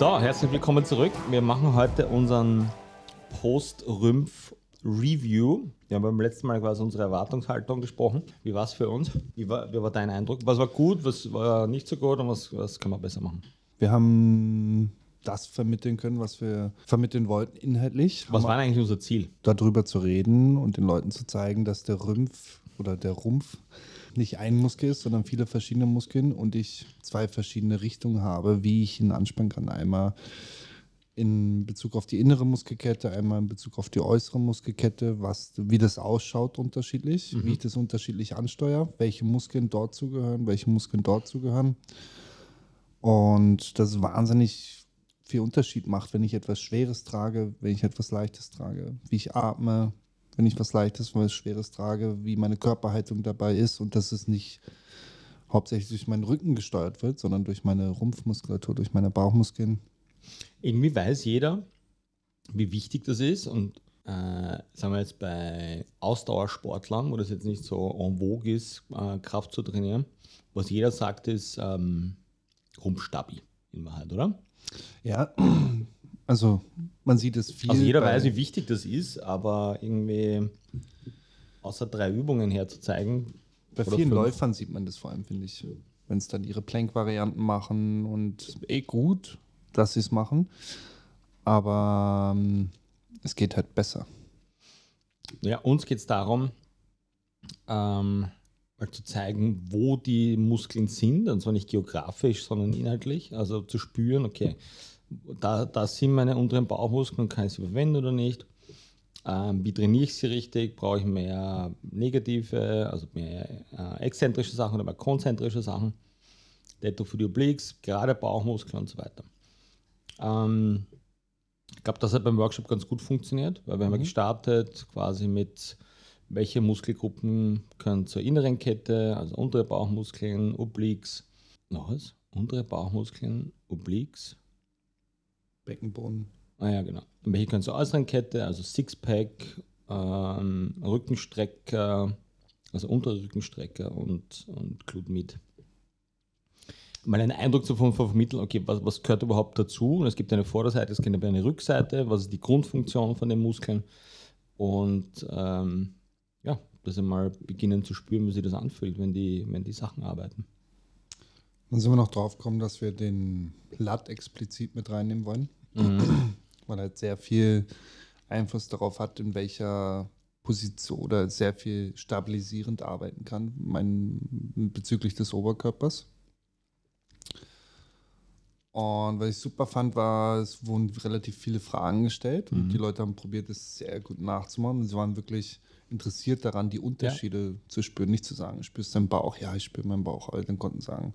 So, herzlich willkommen zurück. Wir machen heute unseren Post-Rümpf-Review. Wir haben beim letzten Mal quasi unsere Erwartungshaltung gesprochen. Wie war es für uns? Wie war, wie war dein Eindruck? Was war gut, was war nicht so gut und was, was kann man besser machen? Wir haben das vermitteln können, was wir vermitteln wollten inhaltlich. Was war eigentlich unser Ziel? darüber zu reden und den Leuten zu zeigen, dass der Rümpf oder der Rumpf nicht ein Muskel ist, sondern viele verschiedene Muskeln und ich zwei verschiedene Richtungen habe, wie ich ihn anspannen kann. Einmal in Bezug auf die innere Muskelkette, einmal in Bezug auf die äußere Muskelkette, was, wie das ausschaut unterschiedlich, wie ich das unterschiedlich ansteuere, welche Muskeln dort zugehören, welche Muskeln dort zugehören. Und das wahnsinnig viel Unterschied macht, wenn ich etwas Schweres trage, wenn ich etwas Leichtes trage, wie ich atme, wenn ich was Leichtes, was Schweres trage, wie meine Körperhaltung dabei ist und dass es nicht hauptsächlich durch meinen Rücken gesteuert wird, sondern durch meine Rumpfmuskulatur, durch meine Bauchmuskeln. Irgendwie weiß jeder, wie wichtig das ist und äh, sagen wir jetzt bei Ausdauersportlern, wo das jetzt nicht so en vogue ist, äh, Kraft zu trainieren, was jeder sagt, ist ähm, Rumpfstabi in Wahrheit, oder? Ja, also man sieht es viel. Also jeder weiß, wie wichtig das ist, aber irgendwie außer drei Übungen herzuzeigen. Bei vielen fünf. Läufern sieht man das vor allem, finde ich. Wenn es dann ihre Plank-Varianten machen und eh gut, dass sie es machen. Aber ähm, es geht halt besser. Ja, uns geht es darum, ähm, mal zu zeigen, wo die Muskeln sind, und zwar nicht geografisch, sondern inhaltlich. Also zu spüren, okay, da, da sind meine unteren Bauchmuskeln, kann ich sie verwenden oder nicht? Ähm, wie trainiere ich sie richtig? Brauche ich mehr negative, also mehr äh, exzentrische Sachen oder mehr konzentrische Sachen? Detto für die Obliques, gerade Bauchmuskeln und so weiter. Ähm, ich glaube, das hat beim Workshop ganz gut funktioniert, weil wir haben ja gestartet quasi mit, welche Muskelgruppen können zur inneren Kette, also untere Bauchmuskeln, Obliques, noch was? Untere Bauchmuskeln, Obliques, Beckenboden. Ah ja, genau. Und welche können zur äußeren Kette, also Sixpack, ähm, Rückenstrecker, also untere Rückenstrecker und, und Glutmid. Mal einen Eindruck davon vermitteln, okay, was, was gehört überhaupt dazu? Es gibt eine Vorderseite, es gibt eine Rückseite, was ist die Grundfunktion von den Muskeln? Und ähm, ja, dass sie mal beginnen zu spüren, wie sich das anfühlt, wenn die, wenn die Sachen arbeiten. Dann sind wir noch drauf gekommen, dass wir den Lat explizit mit reinnehmen wollen, weil er halt sehr viel Einfluss darauf hat, in welcher Position oder sehr viel stabilisierend arbeiten kann, mein, bezüglich des Oberkörpers. Und was ich super fand, war, es wurden relativ viele Fragen gestellt und die Leute haben probiert, es sehr gut nachzumachen. Und sie waren wirklich interessiert daran, die Unterschiede zu spüren. Nicht zu sagen, spürst du deinen Bauch? Ja, ich spüre meinen Bauch. Aber dann konnten sie sagen,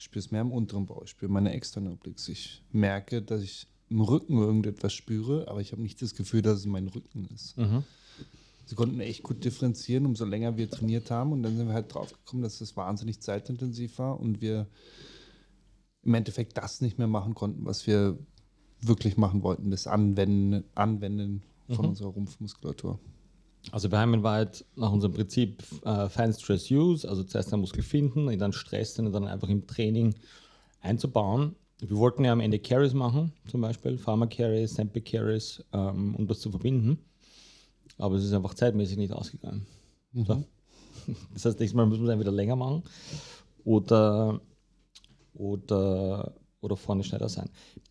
ich spüre es mehr im unteren Bauch, ich spüre meine externen Obliques. Ich merke, dass ich im Rücken irgendetwas spüre, aber ich habe nicht das Gefühl, dass es mein Rücken ist. Sie konnten echt gut differenzieren, umso länger wir trainiert haben. Und dann sind wir halt drauf gekommen, dass es wahnsinnig zeitintensiv war und wir im Endeffekt das nicht mehr machen konnten, was wir wirklich machen wollten, das Anwenden, Anwenden von unserer Rumpfmuskulatur. Also wir haben in Wahrheit nach unserem Prinzip äh, Fine Stress Use, also zuerst einen Muskel finden, ihn dann stressen und dann einfach im Training einzubauen. Wir wollten ja am Ende Carries machen, zum Beispiel Pharma Carries, Sample Carries, ähm, um das zu verbinden. Aber es ist einfach zeitmäßig nicht ausgegangen. So. Das heißt, nächstes Mal müssen wir es entweder länger machen oder, oder, oder vorne schneller sein.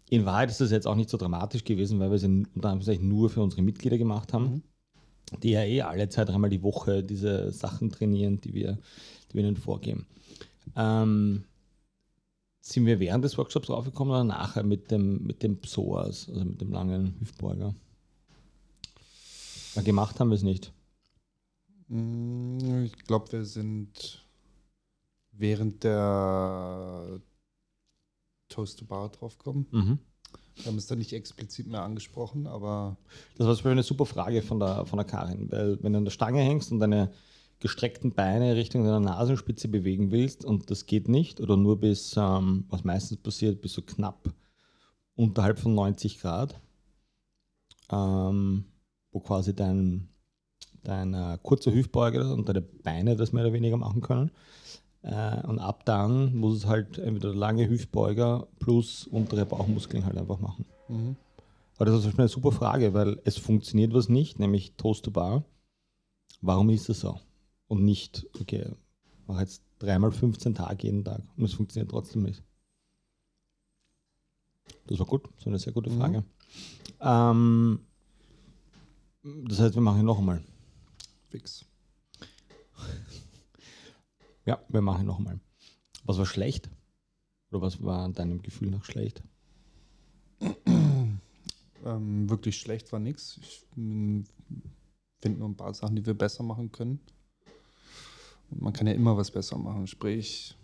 In Wahrheit ist das jetzt auch nicht so dramatisch gewesen, weil wir es unter Anführungszeichen nur für unsere Mitglieder gemacht haben die ja eh alle zwei, dreimal die Woche diese Sachen trainieren, die wir, die wir ihnen vorgeben. Ähm, sind wir während des Workshops draufgekommen oder nachher mit dem, mit dem Psoas, also mit dem langen Hüftbeuger? Weil gemacht haben wir es nicht. Mm, Ich glaube, wir sind während der Toast to Bar draufgekommen. Mhm. Wir haben es dann nicht explizit mehr angesprochen, aber Das war zum Beispiel eine super Frage von der, von der Karin, weil wenn du an der Stange hängst und deine gestreckten Beine Richtung deiner Nasenspitze bewegen willst und das geht nicht oder nur bis, ähm, was meistens passiert, bis so knapp unterhalb von 90 Grad, ähm, wo quasi dein, dein äh, kurzer Hüftbeuger und deine Beine das mehr oder weniger machen können, Äh, und ab dann muss es halt entweder lange Hüftbeuger plus untere Bauchmuskeln halt einfach machen. Mhm. Aber das ist eine super Frage, weil es funktioniert was nicht, nämlich Toast to Bar. Warum ist das so? Und nicht, okay, mache jetzt dreimal 15 Tage jeden Tag und es funktioniert trotzdem nicht. Das war gut, so eine sehr gute mhm. Frage. Mhm. Ähm, das heißt, wir machen ihn noch einmal. Fix. Ja, wir machen ihn noch einmal. Was war schlecht? Oder was war deinem Gefühl nach schlecht? ähm, wirklich schlecht war nichts. Ich hm, finde nur ein paar Sachen, die wir besser machen können. Und man kann ja immer was besser machen. Sprich,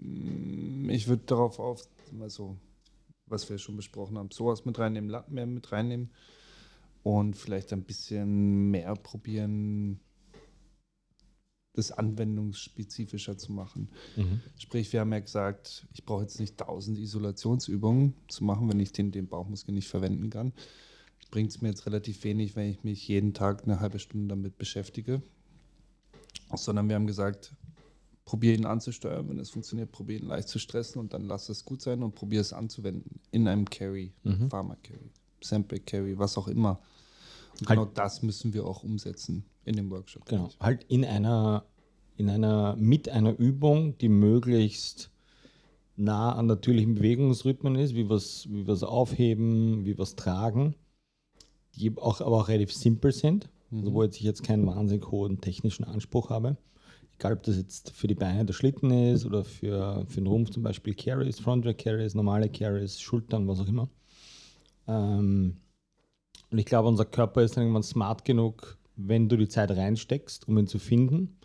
hm, ich würde darauf auf, also, was wir schon besprochen haben, sowas mit reinnehmen, Latt mehr mit reinnehmen und vielleicht ein bisschen mehr probieren, das anwendungsspezifischer zu machen. Mhm. Sprich, wir haben ja gesagt, ich brauche jetzt nicht tausend Isolationsübungen zu machen, wenn ich den, den Bauchmuskel nicht verwenden kann. Bringt es mir jetzt relativ wenig, wenn ich mich jeden Tag eine halbe Stunde damit beschäftige. Sondern wir haben gesagt, probiere ihn anzusteuern. Wenn es funktioniert, probiere ihn leicht zu stressen und dann lass es gut sein und probiere es anzuwenden in einem Carry, mhm. Pharma Carry, Sample Carry, was auch immer. Und halt, genau das müssen wir auch umsetzen in dem Workshop. Genau, halt in einer, in einer, mit einer Übung, die möglichst nah an natürlichen Bewegungsrhythmen ist, wie wir es wie aufheben, wie wir es tragen, die auch, aber auch relativ simpel sind, mhm. also wo ich jetzt keinen wahnsinnig hohen technischen Anspruch habe. Egal, ob das jetzt für die Beine der Schlitten ist oder für, für den Rumpf zum Beispiel Carries, Frontrack Carries, normale Carries, Schultern, was auch immer. Ähm, und ich glaube, unser Körper ist dann irgendwann smart genug, wenn du die Zeit reinsteckst, um ihn zu finden,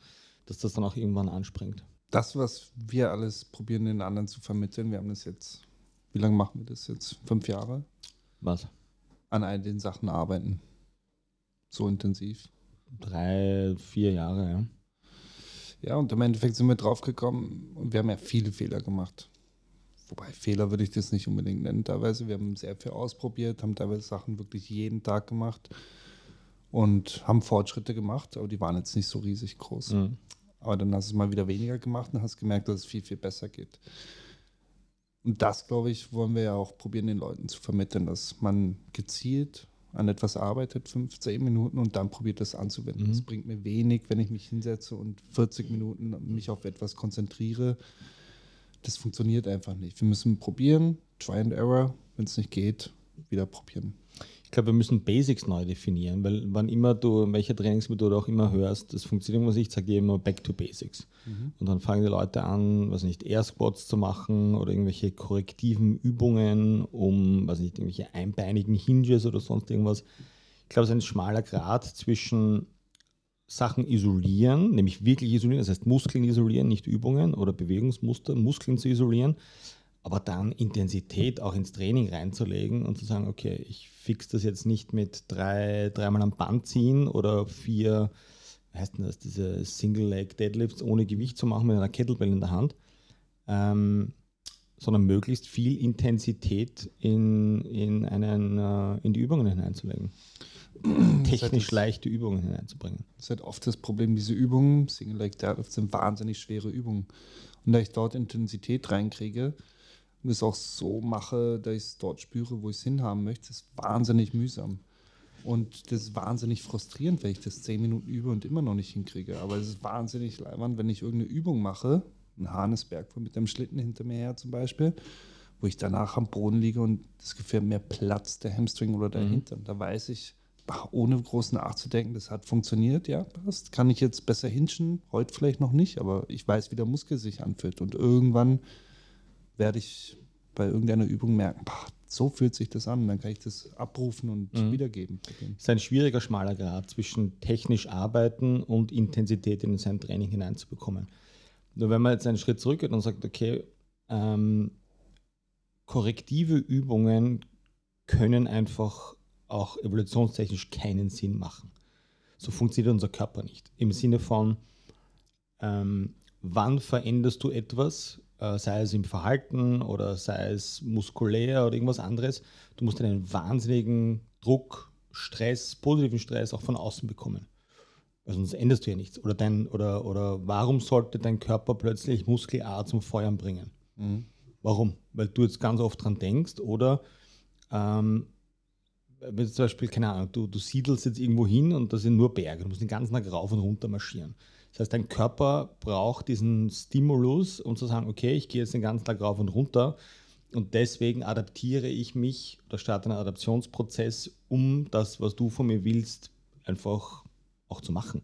dass das dann auch irgendwann anspringt. Das, was wir alles probieren, den anderen zu vermitteln, wir haben das jetzt, wie lange machen wir das jetzt? Fünf Jahre? Was? An all den Sachen arbeiten. So intensiv. Drei, vier Jahre, ja. Ja, und im Endeffekt sind wir draufgekommen und wir haben ja viele Fehler gemacht wobei Fehler würde ich das nicht unbedingt nennen teilweise. Wir haben sehr viel ausprobiert, haben teilweise Sachen wirklich jeden Tag gemacht und haben Fortschritte gemacht, aber die waren jetzt nicht so riesig groß. Mhm. Aber dann hast du es mal wieder weniger gemacht und hast gemerkt, dass es viel, viel besser geht. Und das, glaube ich, wollen wir ja auch probieren, den Leuten zu vermitteln, dass man gezielt an etwas arbeitet, 15 Minuten und dann probiert das anzuwenden. Es mhm. bringt mir wenig, wenn ich mich hinsetze und 40 Minuten mich auf etwas konzentriere das funktioniert einfach nicht. Wir müssen probieren, Try and Error, wenn es nicht geht, wieder probieren. Ich glaube, wir müssen Basics neu definieren, weil wann immer du welche Trainingsmethode auch immer hörst, das funktioniert was ich sage immer Back to Basics. Mhm. Und dann fangen die Leute an, was nicht, Air Squats zu machen oder irgendwelche korrektiven Übungen, um, was nicht, irgendwelche einbeinigen Hinges oder sonst irgendwas. Ich glaube, es ist ein schmaler Grad zwischen Sachen isolieren, nämlich wirklich isolieren, das heißt Muskeln isolieren, nicht Übungen oder Bewegungsmuster, Muskeln zu isolieren, aber dann Intensität auch ins Training reinzulegen und zu sagen, okay, ich fix das jetzt nicht mit drei, dreimal am Band ziehen oder vier, wie heißt denn das, diese Single-Leg-Deadlifts ohne Gewicht zu machen mit einer Kettlebell in der Hand, ähm, sondern möglichst viel Intensität in, in, einen, äh, in die Übungen hineinzulegen technisch das leichte Übungen hineinzubringen. Das ist halt oft das Problem, diese Übungen, Single Leg Deadlift, sind wahnsinnig schwere Übungen. Und da ich dort Intensität reinkriege und es auch so mache, dass ich es dort spüre, wo ich es hinhaben möchte, ist wahnsinnig mühsam. Und das ist wahnsinnig frustrierend, wenn ich das zehn Minuten übe und immer noch nicht hinkriege. Aber es ist wahnsinnig leibend, wenn ich irgendeine Übung mache, ein Harnesberg mit dem Schlitten hinter mir her zum Beispiel, wo ich danach am Boden liege und das Gefühl mir platzt der Hamstring oder der mhm. Hintern. Da weiß ich, ohne groß nachzudenken, das hat funktioniert, ja, passt. Kann ich jetzt besser hinschen? Heute vielleicht noch nicht, aber ich weiß, wie der Muskel sich anfühlt. Und irgendwann werde ich bei irgendeiner Übung merken, boah, so fühlt sich das an. Dann kann ich das abrufen und mhm. wiedergeben. Es ist ein schwieriger, schmaler Grad zwischen technisch arbeiten und Intensität in sein Training hineinzubekommen. Nur wenn man jetzt einen Schritt zurückgeht und sagt, okay, ähm, korrektive Übungen können einfach auch evolutionstechnisch keinen Sinn machen. So funktioniert unser Körper nicht. Im Sinne von, ähm, wann veränderst du etwas, äh, sei es im Verhalten oder sei es muskulär oder irgendwas anderes. Du musst einen wahnsinnigen Druck, Stress, positiven Stress auch von außen bekommen. Weil sonst änderst du ja nichts. Oder, dein, oder, oder warum sollte dein Körper plötzlich Muskel A zum Feuern bringen? Mhm. Warum? Weil du jetzt ganz oft dran denkst oder ähm, wenn zum Beispiel, keine Ahnung, du, du siedelst jetzt irgendwo hin und das sind nur Berge, du musst den ganzen Tag rauf und runter marschieren. Das heißt, dein Körper braucht diesen Stimulus, um zu sagen, okay, ich gehe jetzt den ganzen Tag rauf und runter und deswegen adaptiere ich mich oder starte einen Adaptionsprozess, um das, was du von mir willst, einfach auch zu machen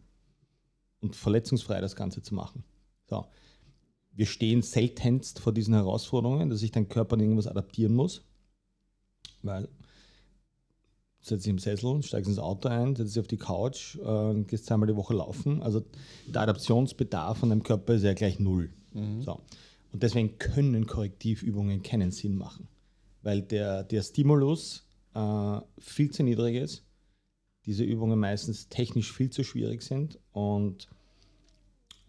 und verletzungsfrei das Ganze zu machen. So. Wir stehen seltenst vor diesen Herausforderungen, dass sich dein Körper an irgendwas adaptieren muss, weil setzt dich im Sessel, steigst ins Auto ein, setzt dich auf die Couch, äh, gehst zweimal die Woche laufen. Also der Adaptionsbedarf von deinem Körper ist ja gleich null. So. Und deswegen können Korrektivübungen keinen Sinn machen, weil der, der Stimulus äh, viel zu niedrig ist, diese Übungen meistens technisch viel zu schwierig sind und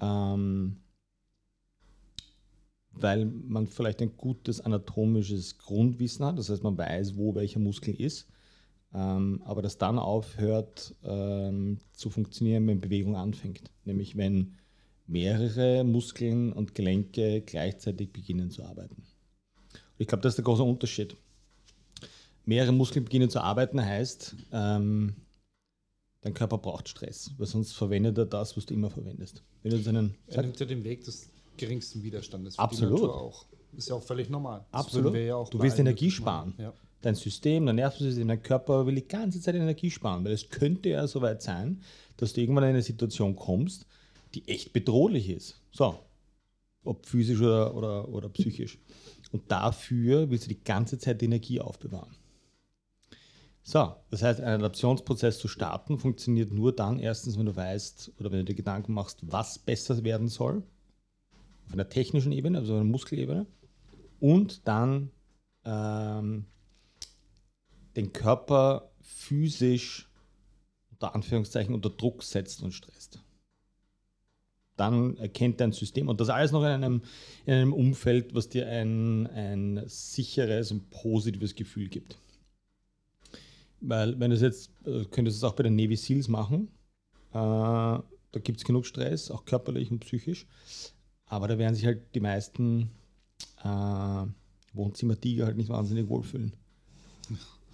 ähm, weil man vielleicht ein gutes anatomisches Grundwissen hat, das heißt man weiß, wo welcher Muskel ist, ähm, aber das dann aufhört ähm, zu funktionieren, wenn Bewegung anfängt. Nämlich wenn mehrere Muskeln und Gelenke gleichzeitig beginnen zu arbeiten. Und ich glaube, das ist der große Unterschied. Mehrere Muskeln beginnen zu arbeiten heißt, ähm, dein Körper braucht Stress, weil sonst verwendet er das, was du immer verwendest. Wenn du einen, Er nimmt ja den Weg des geringsten Widerstandes. für die Absolut. Auch. Ist ja auch völlig normal. Das Absolut. ja auch Du willst Energie sparen. Ja. Dein System, dein Nervensystem, dein Körper will die ganze Zeit Energie sparen, weil es könnte ja so weit sein, dass du irgendwann in eine Situation kommst, die echt bedrohlich ist. So, ob physisch oder, oder, oder psychisch. Und dafür willst du die ganze Zeit Energie aufbewahren. So, das heißt, einen Adaptionsprozess zu starten funktioniert nur dann erstens, wenn du weißt oder wenn du dir Gedanken machst, was besser werden soll, auf einer technischen Ebene, also auf einer Muskelebene, und dann ähm, den Körper physisch unter Anführungszeichen unter Druck setzt und stresst. Dann erkennt dein System und das alles noch in einem, in einem Umfeld, was dir ein, ein sicheres und positives Gefühl gibt. Weil, wenn du es jetzt, äh, könntest du es auch bei den Navy Seals machen, äh, da gibt es genug Stress, auch körperlich und psychisch, aber da werden sich halt die meisten äh, Wohnzimmer-Tiger halt nicht wahnsinnig wohlfühlen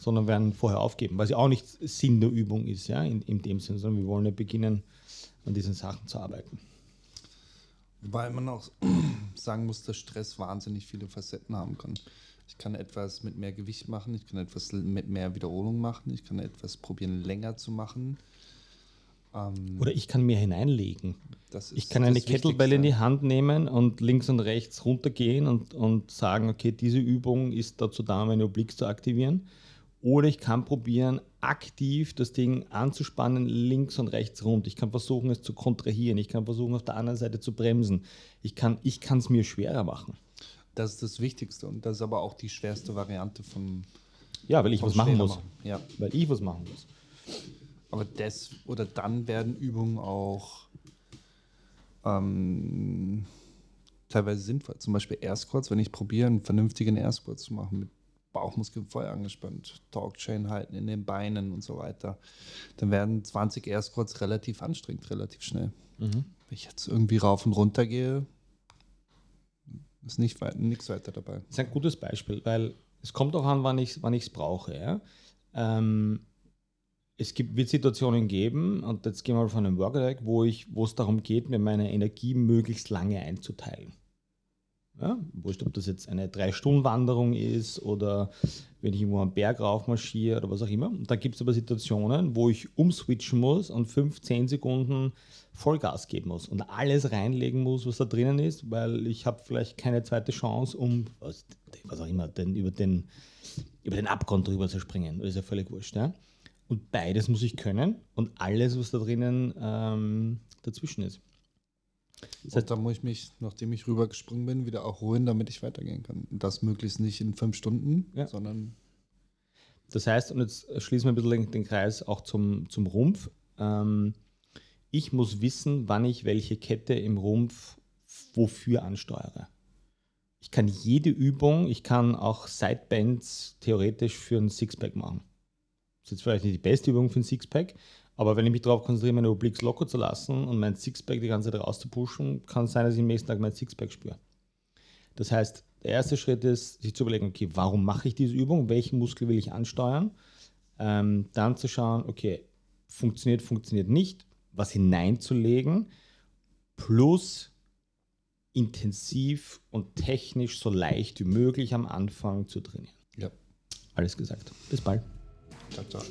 sondern werden vorher aufgeben, weil sie auch nicht Sinn der Übung ist, ja, in, in dem Sinn, sondern wir wollen ja beginnen, an diesen Sachen zu arbeiten. Wobei man auch sagen muss, dass Stress wahnsinnig viele Facetten haben kann. Ich kann etwas mit mehr Gewicht machen, ich kann etwas mit mehr Wiederholung machen, ich kann etwas probieren, länger zu machen. Ähm, Oder ich kann mehr hineinlegen. Ich kann eine Kettlebell in die. Hand nehmen und links und rechts runtergehen und, und sagen, okay, diese Übung ist dazu da, meine Obliques zu aktivieren. Oder ich kann probieren, aktiv das Ding anzuspannen, links und rechts rund. Ich kann versuchen, es zu kontrahieren. Ich kann versuchen, auf der anderen Seite zu bremsen. Ich kann es mir schwerer machen. Das ist das Wichtigste und das ist aber auch die schwerste Variante vom, Ja, weil ich was machen muss. Ja. Weil ich was machen muss. Aber das oder dann werden Übungen auch ähm, teilweise sinnvoll. Zum Beispiel Air Squats, wenn ich probiere, einen vernünftigen Air Squat zu machen mit Bauchmuskeln voll angespannt, Talkchain halten in den Beinen und so weiter, dann werden 20 Air Squats relativ anstrengend, relativ schnell. Wenn ich jetzt irgendwie rauf und runter gehe, ist nicht weit, nichts weiter dabei. Das ist ein gutes Beispiel, weil es kommt auch an, wann ich es wann ich's brauche. Ja? Ähm, es gibt, wird Situationen geben, und jetzt gehen wir mal von einem Workout wo es darum geht, mir meine Energie möglichst lange einzuteilen. Ja? Wurscht, ob das jetzt eine Drei-Stunden-Wanderung ist oder wenn ich irgendwo am Berg raufmarschiere oder was auch immer. Da gibt es aber Situationen, wo ich umswitchen muss und 5, 10 Sekunden Vollgas geben muss und alles reinlegen muss, was da drinnen ist, weil ich habe vielleicht keine zweite Chance, um was, was auch immer, den, über, den, über den Abgrund drüber zu springen. Das ist ja völlig wurscht. Ja? Und beides muss ich können und alles, was da drinnen ähm, dazwischen ist. Das heißt, Und da muss ich mich, nachdem ich rübergesprungen bin, wieder auch ruhen, damit ich weitergehen kann. Und das möglichst nicht in fünf Stunden, Ja. sondern Das heißt, und jetzt schließen wir ein bisschen den- Kreis auch zum, zum Rumpf. Ähm, ich muss wissen, wann ich welche Kette im Rumpf wofür ansteuere. Ich kann jede Übung, ich kann auch Sidebends theoretisch für ein Sixpack machen. Das ist jetzt vielleicht nicht die beste Übung für ein Sixpack, Aber wenn ich mich darauf konzentriere, meine Obliques locker zu lassen und mein Sixpack die ganze Zeit rauszupushen, kann es sein, dass ich am nächsten Tag mein Sixpack spüre. Das heißt, der erste Schritt ist, sich zu überlegen, okay, warum mache ich diese Übung? Welchen Muskel will ich ansteuern? Ähm, dann zu schauen, okay, funktioniert, funktioniert nicht, was hineinzulegen, plus intensiv und technisch so leicht wie möglich am Anfang zu trainieren. Ja. Alles gesagt. Bis bald. Ciao, ciao.